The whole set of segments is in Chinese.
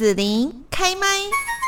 子琳开麦。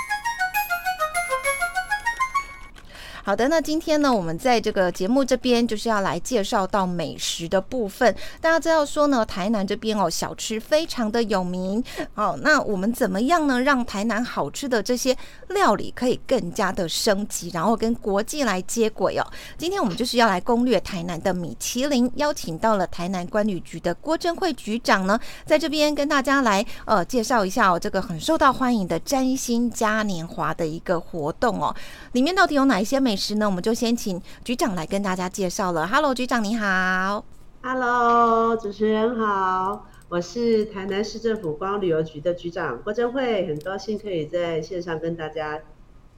好的，那今天呢，我们在这个节目这边就是要来介绍到美食的部分。大家知道说呢，台南这边哦，小吃非常的有名。好，那我们怎么样呢，让台南好吃的这些料理可以更加的升级，然后跟国际来接轨哦？今天我们就是要来攻略台南的米其林，邀请到了台南关旅局的郭珍惠局长呢，在这边跟大家来呃介绍一下哦，这个很受到欢迎的占星嘉年华的一个活动哦，里面到底有哪一些美？美食呢，我们就先请局长来跟大家介绍了。Hello，局长你好。Hello，主持人好，我是台南市政府观光旅游局的局长郭珍慧，很高兴可以在线上跟大家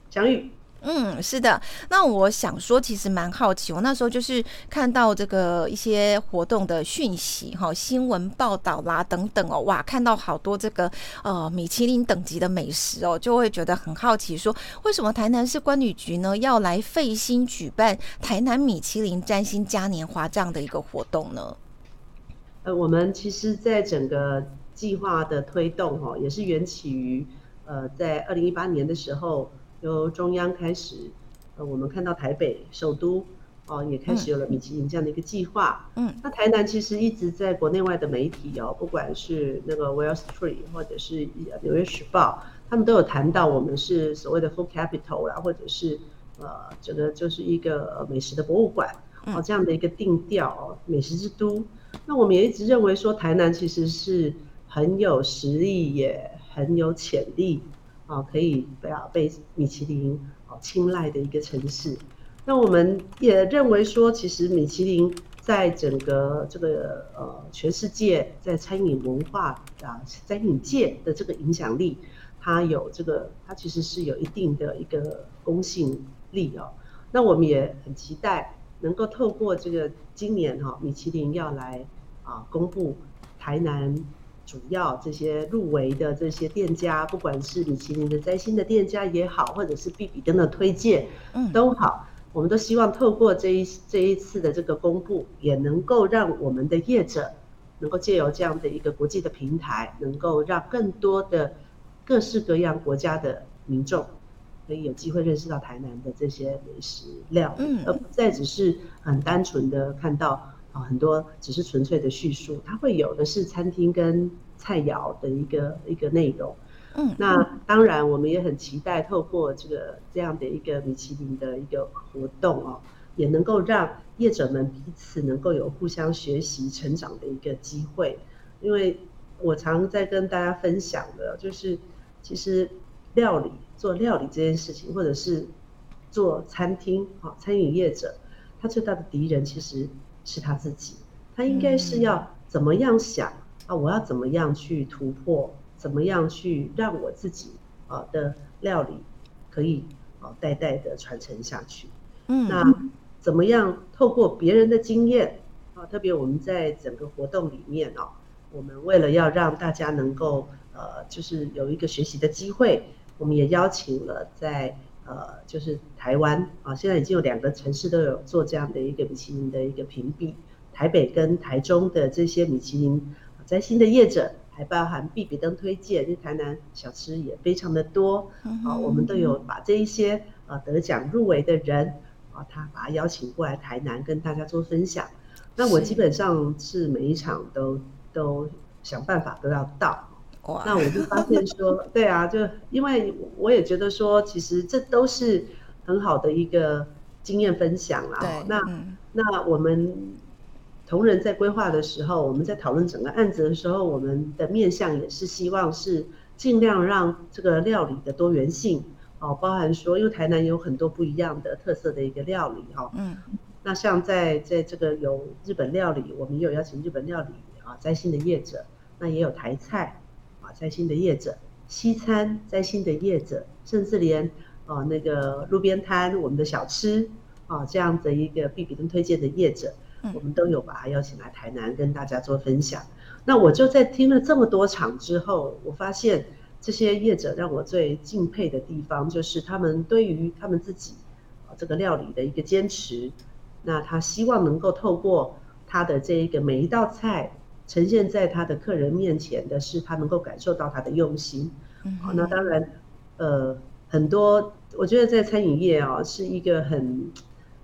相遇。嗯，是的。那我想说，其实蛮好奇。我那时候就是看到这个一些活动的讯息，哈，新闻报道啦等等哦，哇，看到好多这个呃米其林等级的美食哦，就会觉得很好奇，说为什么台南市关旅局呢要来费心举办台南米其林占星嘉年华这样的一个活动呢？呃，我们其实在整个计划的推动，哈，也是缘起于呃，在二零一八年的时候。由中央开始，呃，我们看到台北首都哦，也开始有了米其林这样的一个计划。嗯，那台南其实一直在国内外的媒体哦，不管是那个 Wall Street 或者是纽约时报，他们都有谈到我们是所谓的 Food Capital 啦，或者是呃，这个就是一个美食的博物馆哦，这样的一个定调，美食之都。那我们也一直认为说，台南其实是很有实力，也很有潜力。啊，可以被啊被米其林啊青睐的一个城市。那我们也认为说，其实米其林在整个这个呃全世界在餐饮文化啊餐饮界的这个影响力，它有这个它其实是有一定的一个公信力哦。那我们也很期待能够透过这个今年哈米其林要来啊公布台南。主要这些入围的这些店家，不管是米其林的摘星的店家也好，或者是必比登的推荐，嗯，都好，我们都希望透过这一这一次的这个公布，也能够让我们的业者能够借由这样的一个国际的平台，能够让更多的各式各样国家的民众可以有机会认识到台南的这些美食料嗯，而不再只是很单纯的看到。啊，很多只是纯粹的叙述，它会有的是餐厅跟菜肴的一个一个内容。嗯，那当然我们也很期待透过这个这样的一个米其林的一个活动哦，也能够让业者们彼此能够有互相学习成长的一个机会。因为我常在跟大家分享的，就是其实料理做料理这件事情，或者是做餐厅啊餐饮业者，他最大的敌人其实。是他自己，他应该是要怎么样想啊？我要怎么样去突破？怎么样去让我自己啊的料理可以啊代代的传承下去？嗯，那怎么样透过别人的经验啊？特别我们在整个活动里面哦，我们为了要让大家能够呃，就是有一个学习的机会，我们也邀请了在。呃，就是台湾啊，现在已经有两个城市都有做这样的一个米其林的一个评比，台北跟台中的这些米其林摘星的业者，还包含必比登推荐，因为台南小吃也非常的多啊，我们都有把这一些呃得奖入围的人啊，他把他邀请过来台南跟大家做分享。那我基本上是每一场都都想办法都要到。那我就发现说，对啊，就因为我也觉得说，其实这都是很好的一个经验分享啦。对，那那我们同仁在规划的时候，我们在讨论整个案子的时候，我们的面向也是希望是尽量让这个料理的多元性哦，包含说，因为台南有很多不一样的特色的一个料理哈。嗯。那像在在这个有日本料理，我们也有邀请日本料理啊在新的业者，那也有台菜。在新的业者，西餐在新的业者，甚至连啊那个路边摊，我们的小吃啊这样的一个必比登推荐的业者，我们都有把他邀请来台南跟大家做分享。那我就在听了这么多场之后，我发现这些业者让我最敬佩的地方，就是他们对于他们自己啊这个料理的一个坚持。那他希望能够透过他的这一个每一道菜。呈现在他的客人面前的是，他能够感受到他的用心。好，那当然，呃，很多我觉得在餐饮业啊，是一个很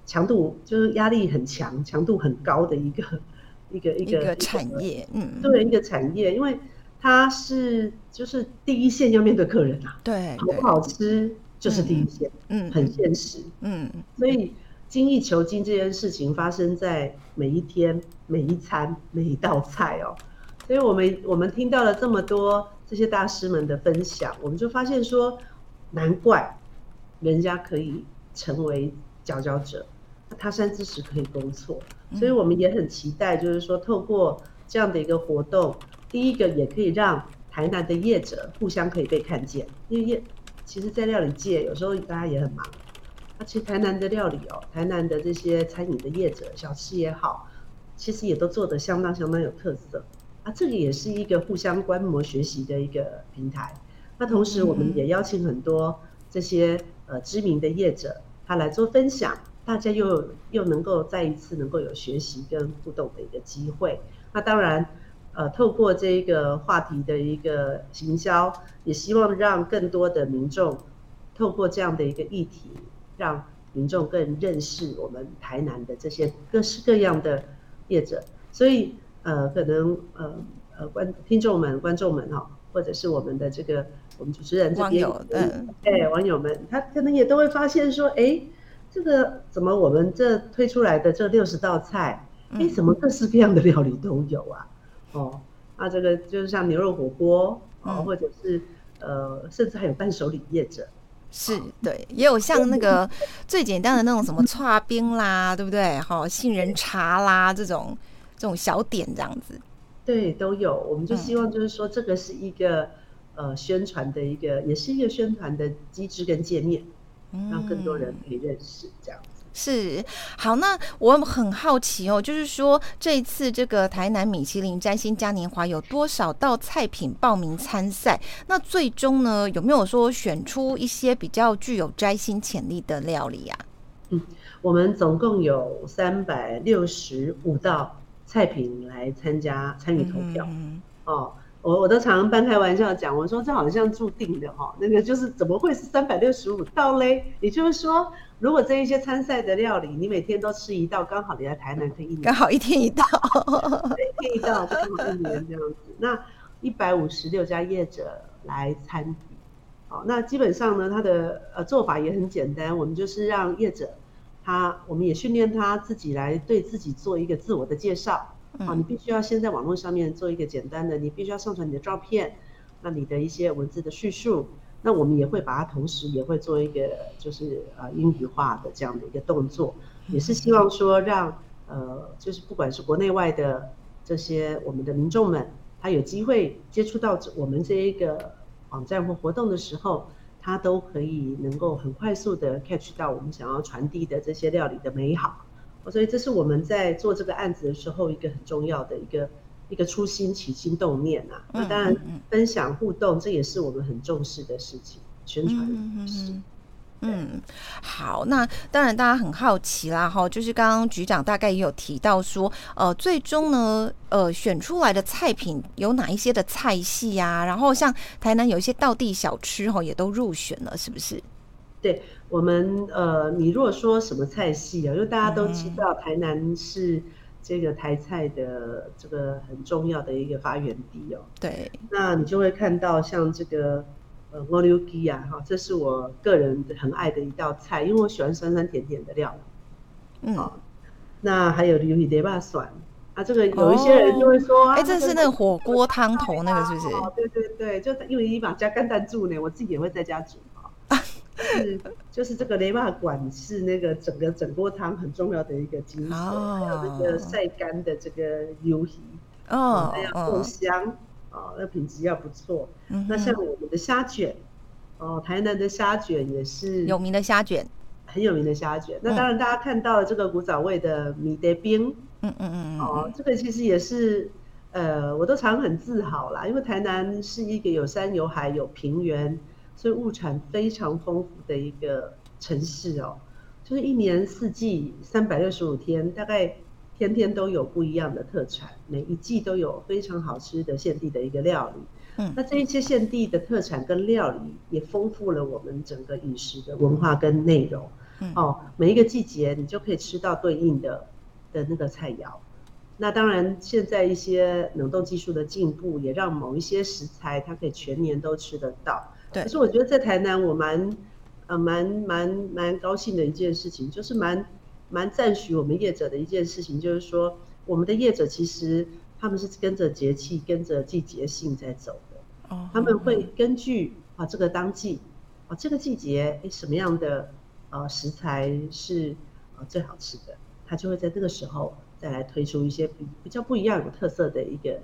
强度，就是压力很强、强度很高的一个 一个一个产业，嗯，对，一个产业，因为它是就是第一线要面对客人啊，对，好不好吃就是第一线，嗯，很现实，嗯，所以精益求精这件事情发生在每一天、每一餐、每一道菜哦，所以我们我们听到了这么多。这些大师们的分享，我们就发现说，难怪人家可以成为佼佼者，他山之石可以攻错，所以我们也很期待，就是说透过这样的一个活动，第一个也可以让台南的业者互相可以被看见，因为业其实，在料理界有时候大家也很忙，那其实台南的料理哦，台南的这些餐饮的业者、小吃也好，其实也都做得相当相当有特色。啊，这个也是一个互相观摩学习的一个平台。那同时，我们也邀请很多这些呃知名的业者，他来做分享，大家又又能够再一次能够有学习跟互动的一个机会。那当然，呃，透过这个话题的一个行销，也希望让更多的民众透过这样的一个议题，让民众更认识我们台南的这些各式各样的业者。所以。呃，可能呃呃观听众们、观众们哈，或者是我们的这个我们主持人这边，嗯，哎，网友们，他可能也都会发现说，哎，这个怎么我们这推出来的这六十道菜，哎，怎么各式各样的料理都有啊？哦，那，这个就是像牛肉火锅，哦，或者是呃，甚至还有伴手礼业者，是对，也有像那个 最简单的那种什么串冰啦，对不对？好，杏仁茶啦这种。这种小点这样子，对，都有。我们就希望就是说，这个是一个呃宣传的一个，也是一个宣传的机制跟界面，让更多人可以认识这样子。是好，那我很好奇哦，就是说这一次这个台南米其林摘星嘉年华有多少道菜品报名参赛？那最终呢，有没有说选出一些比较具有摘星潜力的料理啊？嗯，我们总共有三百六十五道。菜品来参加参与投票嗯哦，我我都常常半开玩笑讲，我说这好像注定的哈，那个就是怎么会是三百六十五道嘞？也就是说，如果这一些参赛的料理，你每天都吃一道，刚好你在台南可以一年刚好一天一道，一天一道刚好一年这样子。那一百五十六家业者来参与，好，那基本上呢，它的呃做法也很简单，我们就是让业者。他，我们也训练他自己来对自己做一个自我的介绍。啊，你必须要先在网络上面做一个简单的，你必须要上传你的照片，那你的一些文字的叙述。那我们也会把它同时也会做一个就是呃英语化的这样的一个动作，也是希望说让呃就是不管是国内外的这些我们的民众们，他有机会接触到我们这一个网站或活动的时候。他都可以能够很快速的 catch 到我们想要传递的这些料理的美好，所以这是我们在做这个案子的时候一个很重要的一个一个初心起心动念啊。那当然分享互动，这也是我们很重视的事情，宣传是。嗯，好，那当然大家很好奇啦，哈，就是刚刚局长大概也有提到说，呃，最终呢，呃，选出来的菜品有哪一些的菜系呀？然后像台南有一些道地小吃，哈，也都入选了，是不是？对我们，呃，你如果说什么菜系啊，因为大家都知道台南是这个台菜的这个很重要的一个发源地哦，对，那你就会看到像这个。呃，蜗牛鸡啊，哈，这是我个人很爱的一道菜，因为我喜欢酸酸甜甜的料。嗯，那还有牛皮碟巴蒜啊，这个有一些人就会说，哎，这是那个火锅汤头那个是不是？哦，对对对，就因为你把加干蛋煮呢，我自己也会在家煮啊。是，就是这个雷霸管是那个整个整锅汤很重要的一个精髓，还有那个晒干的这个牛皮，哦，还要够香。哦，那品质要不错。那像我们的虾卷，哦，台南的虾卷也是有名的虾卷，很有名的虾卷。那当然，大家看到这个古早味的米德冰，嗯嗯嗯哦，这个其实也是，呃，我都常很自豪啦，因为台南是一个有山有海有平原，所以物产非常丰富的一个城市哦，就是一年四季三百六十五天，大概。天天都有不一样的特产，每一季都有非常好吃的现地的一个料理。嗯那这一些现地的特产跟料理也丰富了我们整个饮食的文化跟内容。嗯哦，每一个季节你就可以吃到对应的的那个菜肴。那当然，现在一些冷冻技术的进步，也让某一些食材它可以全年都吃得到。对可是我觉得在台南，我蛮呃蛮蛮蛮高兴的一件事情，就是蛮蛮赞许我们业者的一件事情，就是说我们的业者其实他们是跟着节气、跟着季节性在走的。哦，他们会根据啊这个当季啊这个季节诶什么样的呃食材是呃最好吃的，他就会在这个时候再来推出一些比比较不一样、有特色的一个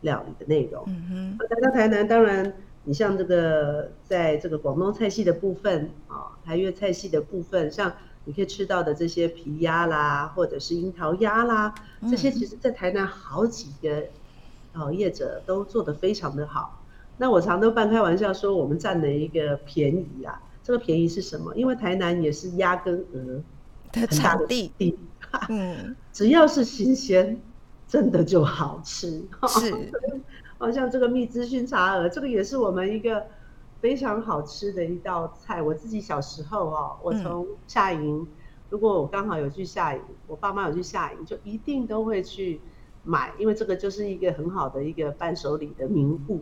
料理的内容。嗯哼来到台南，当然你像这个在这个广东菜系的部分啊，台粤菜系的部分，像你可以吃到的这些皮鸭啦，或者是樱桃鸭啦，这些嗯其实在台南好几个哦业者都做得非常的好。那我常都半开玩笑说，我们占了一个便宜啊。这个便宜是什么？因为台南也是鸭跟鹅的产地，地，嗯，只要是新鲜，真的就好吃。是，好像这个蜜汁熏茶鹅，这个也是我们一个非常好吃的一道菜。我自己小时候哦，我嗯从夏营，如果我刚好有去夏营，我爸妈有去夏营，就一定都会去买，因为这个就是一个很好的一个伴手礼的名物。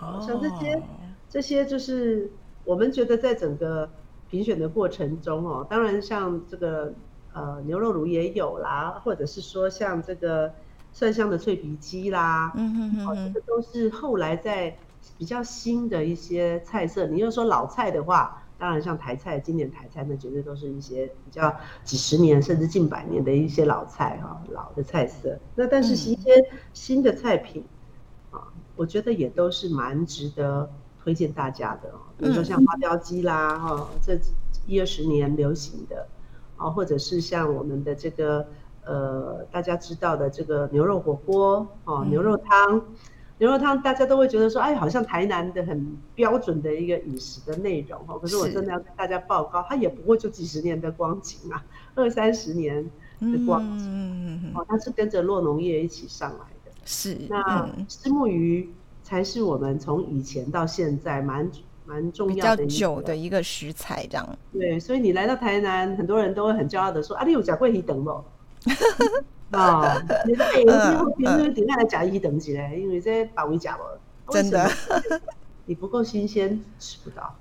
哦像这些这些就是我们觉得在整个评选的过程中哦，当然像这个呃牛肉炉也有啦，或者是说像这个蒜香的脆皮鸡啦，嗯哼哼哦，这哼，个都是后来在比较新的一些菜色。你要说老菜的话，当然像台菜、经典台菜，那绝对都是一些比较几十年甚至近百年的一些老菜哈、老的菜色。那但是是一些新的菜品啊，我觉得也都是蛮值得推荐大家的哦。比如说像花雕鸡啦，哈、这一二十年流行的啊，或者是像我们的这个呃大家知道的这个牛肉火锅哦，牛肉汤。牛肉汤大家都会觉得说，哎，好像台南的很标准的一个饮食的内容哦。可是我真的要跟大家报告，它也不过就几十年的光景啊，二三十年的光景、嗯，哦，它是跟着洛农业一起上来的。是，那嗯，虱目鱼才是我们从以前到现在蛮蛮重要的比较久的一个食材，这样，对，所以你来到台南，很多人都会很骄傲的说：“啊，你有吃过鱼等不？”啊，你说哎，我平时顶下来夹鱼等起来，因为这把鱼夹不，真的。你不够新鲜吃不到，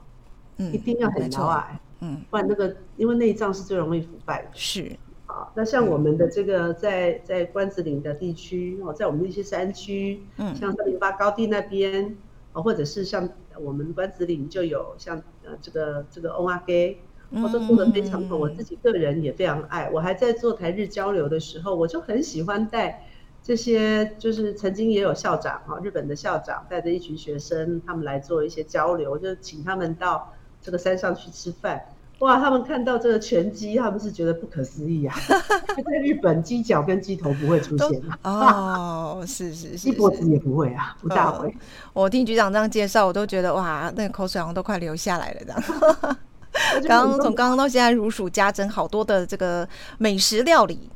嗯，一定要很老矮，嗯，不然那个因为内脏是最容易腐败的。是，啊，那像我们的这个在在关子岭的地区哦，在我们的一些山区，嗯。像三零八高地那边哦，或者是像我们关子岭就有像呃这个这个欧阿给，我都做的非常好，我自己个人也非常爱。我还在做台日交流的时候，我就很喜欢带这些，就是曾经也有校长哈，日本的校长带着一群学生，他们来做一些交流，就请他们到这个山上去吃饭。哇，他们看到这个全鸡，他们是觉得不可思议啊！在日本，鸡脚跟鸡头不会出现啊，哦，是是是鸡脖是子也不会啊，不大会。我听局长这样介绍，我都觉得哇，那个口水好像都快流下来了，这样。刚从刚刚到现在如数家珍，好多的这个美食料理，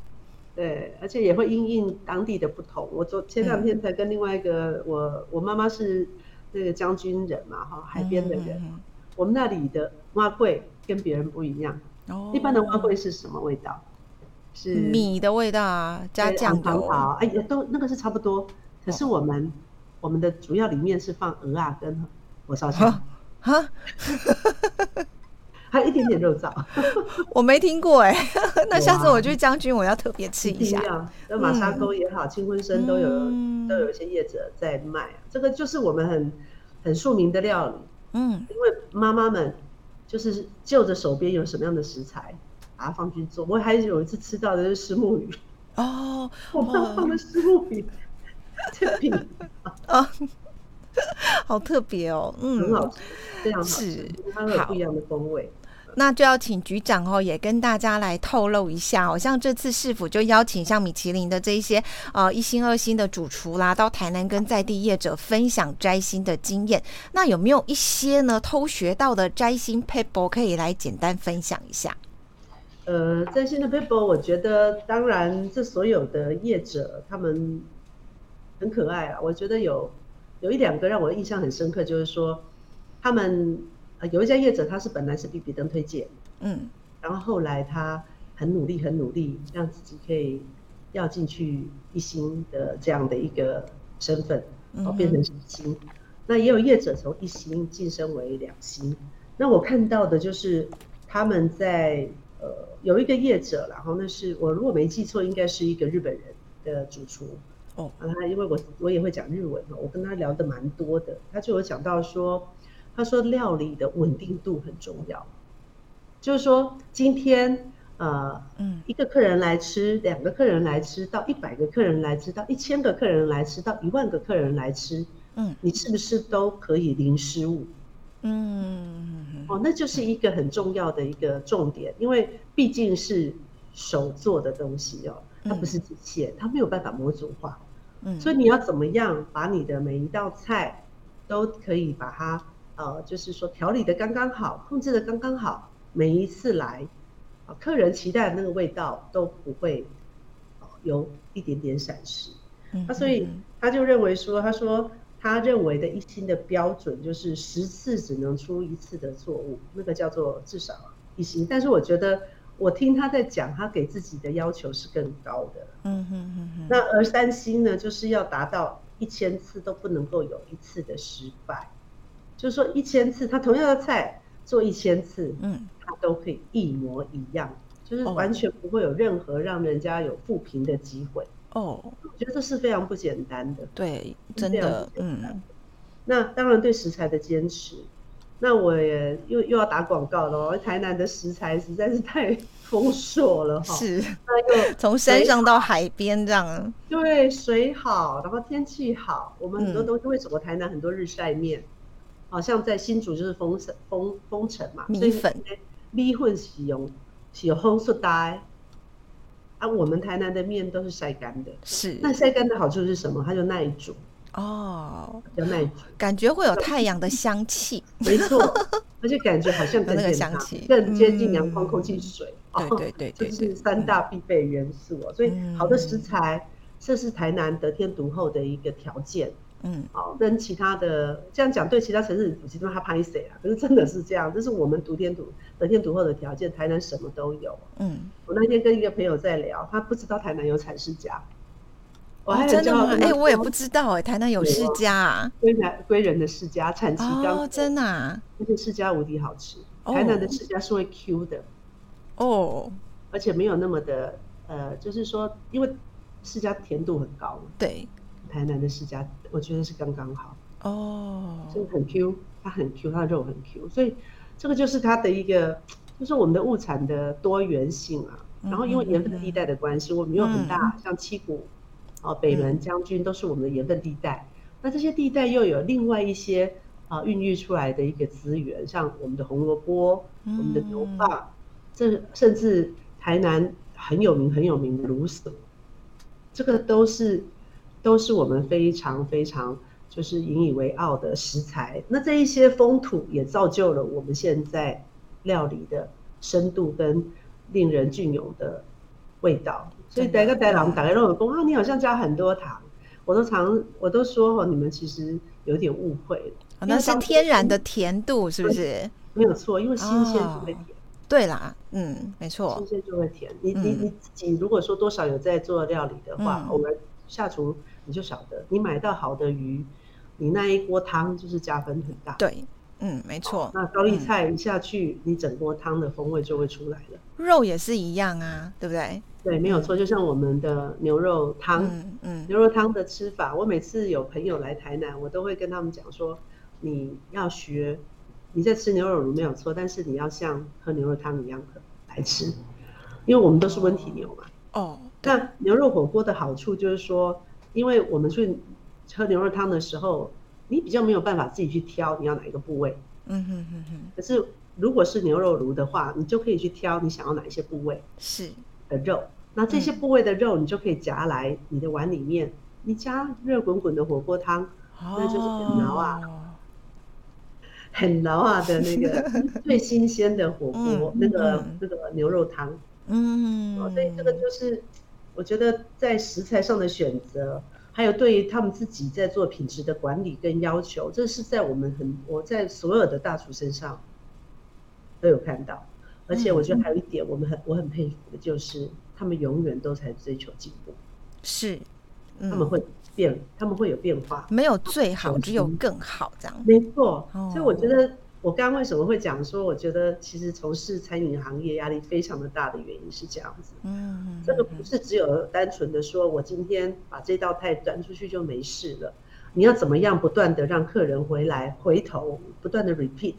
对，而且也会因应当地的不同。我昨前两天才跟另外一个，我我妈妈是那个将军人嘛，哈，海边的人，嗯我们那里的蛙桂跟别人不一样。哦一般的蛙桂是什么味道？是米的味道啊，加对酱油，糖桃，哎，也都那个是差不多。可是我们我们的主要里面是放鹅啊跟火烧肠，哈，还有一点点肉燥，我没听过哎，那下次哇我去将军，我要特别吃一一下。那马沙沟也好，清婚生都有嗯。都有一些业者在卖啊，这个就是我们很很著名的料理。嗯，因为妈妈们就是就着手边有什么样的食材，把它放去做。我还有一次吃到的是石目鱼，哦，我妈放的石木鱼，这品啊，好特别哦，嗯，很好吃，非常好吃，它会有不一样的风味。那就要请局长哦，也跟大家来透露一下哦。像这次市府就邀请像米其林的这一些呃一星二星的主厨啦，到台南跟在地业者分享摘星的经验。那有没有一些呢偷学到的摘星 paper 可以来简单分享一下？呃，在新的 paper，我觉得当然这所有的业者他们很可爱啊，我觉得有有一两个让我印象很深刻，就是说他们呃有一家业者他是本来是比比登推荐，嗯然后后来他很努力很努力，让自己可以要进去一星的这样的一个身份，哦变成一星。那也有业者从一星晋升为两星。那我看到的就是他们在呃有一个业者，然后那是我如果没记错，应该是一个日本人的主厨。哦，啊，他因为我我也会讲日文嘛，我跟他聊的蛮多的，他就有讲到说，他说料理的稳定度很重要，就是说今天呃嗯一个客人来吃，两个客人来吃，到一百个客人来吃，到一千个客人来吃，到一万个客人来吃，嗯你是不是都可以零失误？嗯哦，那就是一个很重要的一个重点，因为毕竟是手做的东西哦，它不是机械，它没有办法模组化，嗯，所以你要怎么样把你的每一道菜都可以把它呃，就是说调理的刚刚好，控制的刚刚好，每一次来啊，客人期待的那个味道都不会呃有一点点闪失。嗯他所以他就认为说，他说他认为的一星的标准就是十次只能出一次的错误，那个叫做至少一星。但是我觉得我听他在讲，他给自己的要求是更高的。嗯哼哼哼，那而三星呢，就是要达到一千次都不能够有一次的失败，就是说一千次，他同样的菜做一千次，嗯。他都可以一模一样，就是哦。完全不会有任何让人家有负评的机会。哦，我觉得这是非常不简单的。对，真的嗯。那当然对食材的坚持，那我也又又要打广告了哦。台南的食材实在是太丰硕了哈，是。那又 从山上到海边这样，对水好，然后天气好，我们很多嗯。东西为什么台南很多日晒面，好像在新竹就是封城封封城嘛，米所以粉米粉是用是用烘出来。啊，我们台南的面都是晒干的，是那晒干的好处是什么？它就耐煮，哦，比较耐煮。感觉会有太阳的香气，没错，而且感觉好像更那个健康香气更接近阳嗯光、空气、水。对哦对对对对这是三大必备元素哦。所以嗯好的食材，这是台南得天独厚的一个条件。嗯哦，跟其他的这样讲，对其他城市我其实他拍谁啊？可是真的是这样，这是我们独天独得天独厚的条件。台南什么都有。嗯，我那天跟一个朋友在聊，他不知道台南有产世家。我还真的吗？哎，我也不知道哎，台南有世家啊，归南归人的世家产期刚哦，真的啊，而且世家无敌好吃。哦台南的世家是会 Q 的，哦，而且没有那么的呃，就是说，因为世家甜度很高嘛，对，台南的世家我觉得是刚刚好，哦，就很 Q，它很 Q，它的肉很 Q，所以这个就是它的一个，就是我们的物产的多元性啊。然后因为盐分地带的关系，我们有很大，像七股、啊北门、将军都是我们的盐分地带。那这些地带又有另外一些啊孕育出来的一个资源，像我们的红萝卜、我们的牛蒡，这甚至台南很有名很有名的芦笋，这个都是都是我们非常非常就是引以为傲的食材。那这一些风土也造就了我们现在料理的深度跟令人隽永的味道。所以大家台郎打开肉公啊，你好像加很多糖，我都常我都说哦，你们其实有点误会了。哦那是天然的甜度，是不是？没有错，因为新鲜就会甜。对啦，嗯，没错新，鲜就会甜。你你嗯你自己如果说多少有在做料理的话，嗯偶尔下厨你就晓得，你买到好的鱼，你那一锅汤就是加分很大。对，嗯，没错，那高丽菜一下去，你整锅汤的风味就会出来了。肉也是一样啊，对不对？对，没有错，就像我们的牛肉汤，嗯嗯牛肉汤的吃法，我每次有朋友来台南，我都会跟他们讲说，你要学，你在吃牛肉卤没有错，但是你要像喝牛肉汤一样喝来吃，因为我们都是温体牛嘛。哦，那牛肉火锅的好处就是说，因为我们去喝牛肉汤的时候，你比较没有办法自己去挑你要哪一个部位。嗯哼哼哼，可是如果是牛肉炉的话，你就可以去挑你想要哪一些部位是，的肉。那这些部位的肉，你就可以夹来你的碗里面，你加热滚滚的火锅汤，那就是很牢啊哦，很牢啊的那个 最新鲜的火锅，嗯那个嗯那个牛肉汤。嗯，哦，所以这个就是我觉得在食材上的选择，还有对于他们自己在做品质的管理跟要求，这是在我们很我在所有的大厨身上都有看到。而且我觉得还有一点，我们很我很佩服的就是，他们永远都在追求进步。是，他们会变，他们会有变化。没有最好，只有更好，这样。没错。所以我觉得。我刚刚为什么会讲说，我觉得其实从事餐饮行业压力非常的大的原因是这样子。嗯，这个不是只有单纯的说我今天把这道菜端出去就没事了。你要怎么样不断的让客人回来回头，不断的 repeat，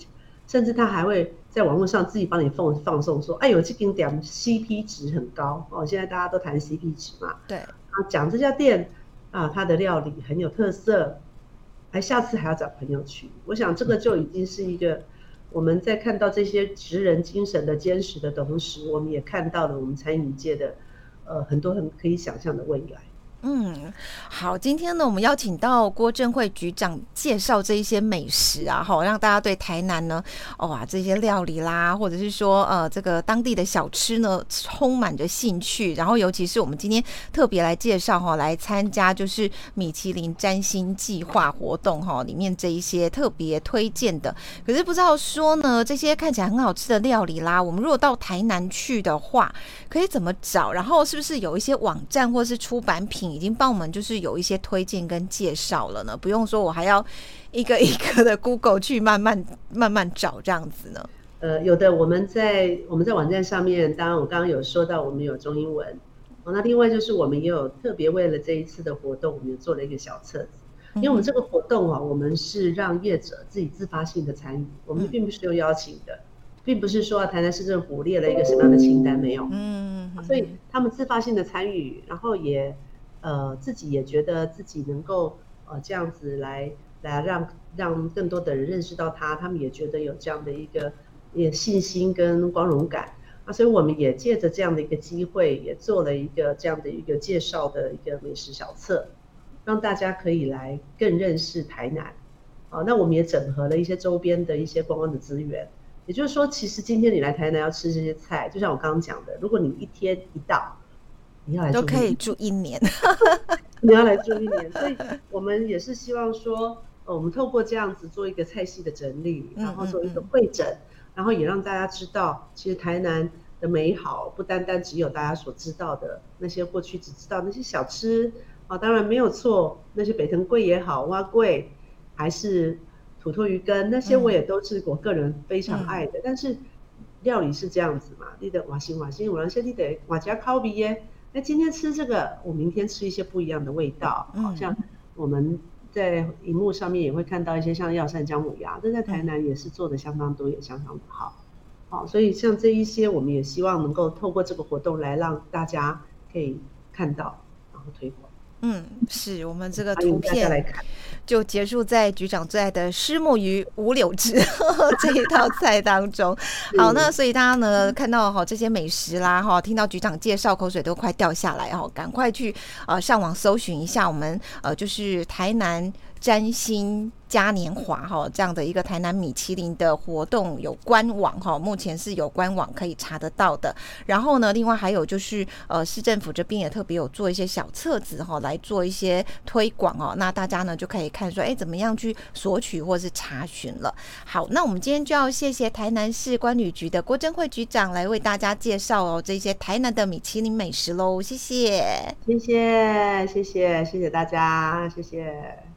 甚至他还会在网络上自己帮你放放送说，哎呦，这间店 CP 值很高哦。现在大家都谈 CP 值嘛。对。啊，讲这家店啊，它的料理很有特色。还下次还要找朋友去，我想这个就已经是一个我们在看到这些职人精神的坚持的同时，我们也看到了我们餐饮界的呃很多很可以想象的未来。嗯，好，今天呢，我们邀请到郭振慧局长介绍这一些美食啊，好，让大家对台南呢，哇，这些料理啦，或者是说呃，这个当地的小吃呢，充满着兴趣。然后，尤其是我们今天特别来介绍哈，来参加就是米其林占星计划活动哈，里面这一些特别推荐的。可是不知道说呢，这些看起来很好吃的料理啦，我们如果到台南去的话，可以怎么找？然后是不是有一些网站或是出版品？已经帮我们就是有一些推荐跟介绍了呢，不用说，我还要一个一个的 Google 去慢慢慢慢找这样子呢。呃，有的我们在我们在网站上面，当然我刚刚有说到我们有中英文，哦，那另外就是我们也有特别为了这一次的活动，我们做了一个小册子，因为我们这个活动啊，我们是让业者自己自发性的参与，我们并不是有邀请的。并不是说台南市政府列了一个什么样的清单没有，嗯，所以他们自发性的参与，然后也。呃，自己也觉得自己能够呃这样子来来让让更多的人认识到他，他们也觉得有这样的一个也信心跟光荣感啊，所以我们也借着这样的一个机会，也做了一个这样的一个介绍的一个美食小册，让大家可以来更认识台南啊。那我们也整合了一些周边的一些观光的资源，也就是说，其实今天你来台南要吃这些菜，就像我刚刚讲的，如果你一天一到。你要来都可以住一年，你要来住一年，所以我们也是希望说，呃，我们透过这样子做一个菜系的整理，然后做一个会诊，然后也让大家知道，其实台南的美好不单单只有大家所知道的那些过去只知道那些小吃啊，当然没有错，那些北藤贵也好，蛙贵还是土托鱼羹那些我也都是我个人非常爱的，但是料理是这样子嘛，你得瓦心瓦心，我让先你得瓦加烤比耶。那今天吃这个，我明天吃一些不一样的味道。好像我们在荧幕上面也会看到一些像药膳姜母鸭，这在台南也是做的相当多，也相当的好。好，所以像这一些，我们也希望能够透过这个活动来让大家可以看到，然后推广。嗯，是我们这个图片就结束在局长最爱的虱目鱼五柳汁 这一道菜当中。好，那所以大家呢看到哈这些美食啦哈，听到局长介绍，口水都快掉下来哈，赶快去呃上网搜寻一下我们呃就是台南。占星嘉年华哈，这样的一个台南米其林的活动有官网哈，目前是有官网可以查得到的。然后呢，另外还有就是呃，市政府这边也特别有做一些小册子哈，来做一些推广哦。那大家呢就可以看说，哎，怎么样去索取或是查询了。好，那我们今天就要谢谢台南市关旅局的郭珍惠局长来为大家介绍哦这些台南的米其林美食喽。谢谢，谢谢，谢谢，谢谢大家，谢谢。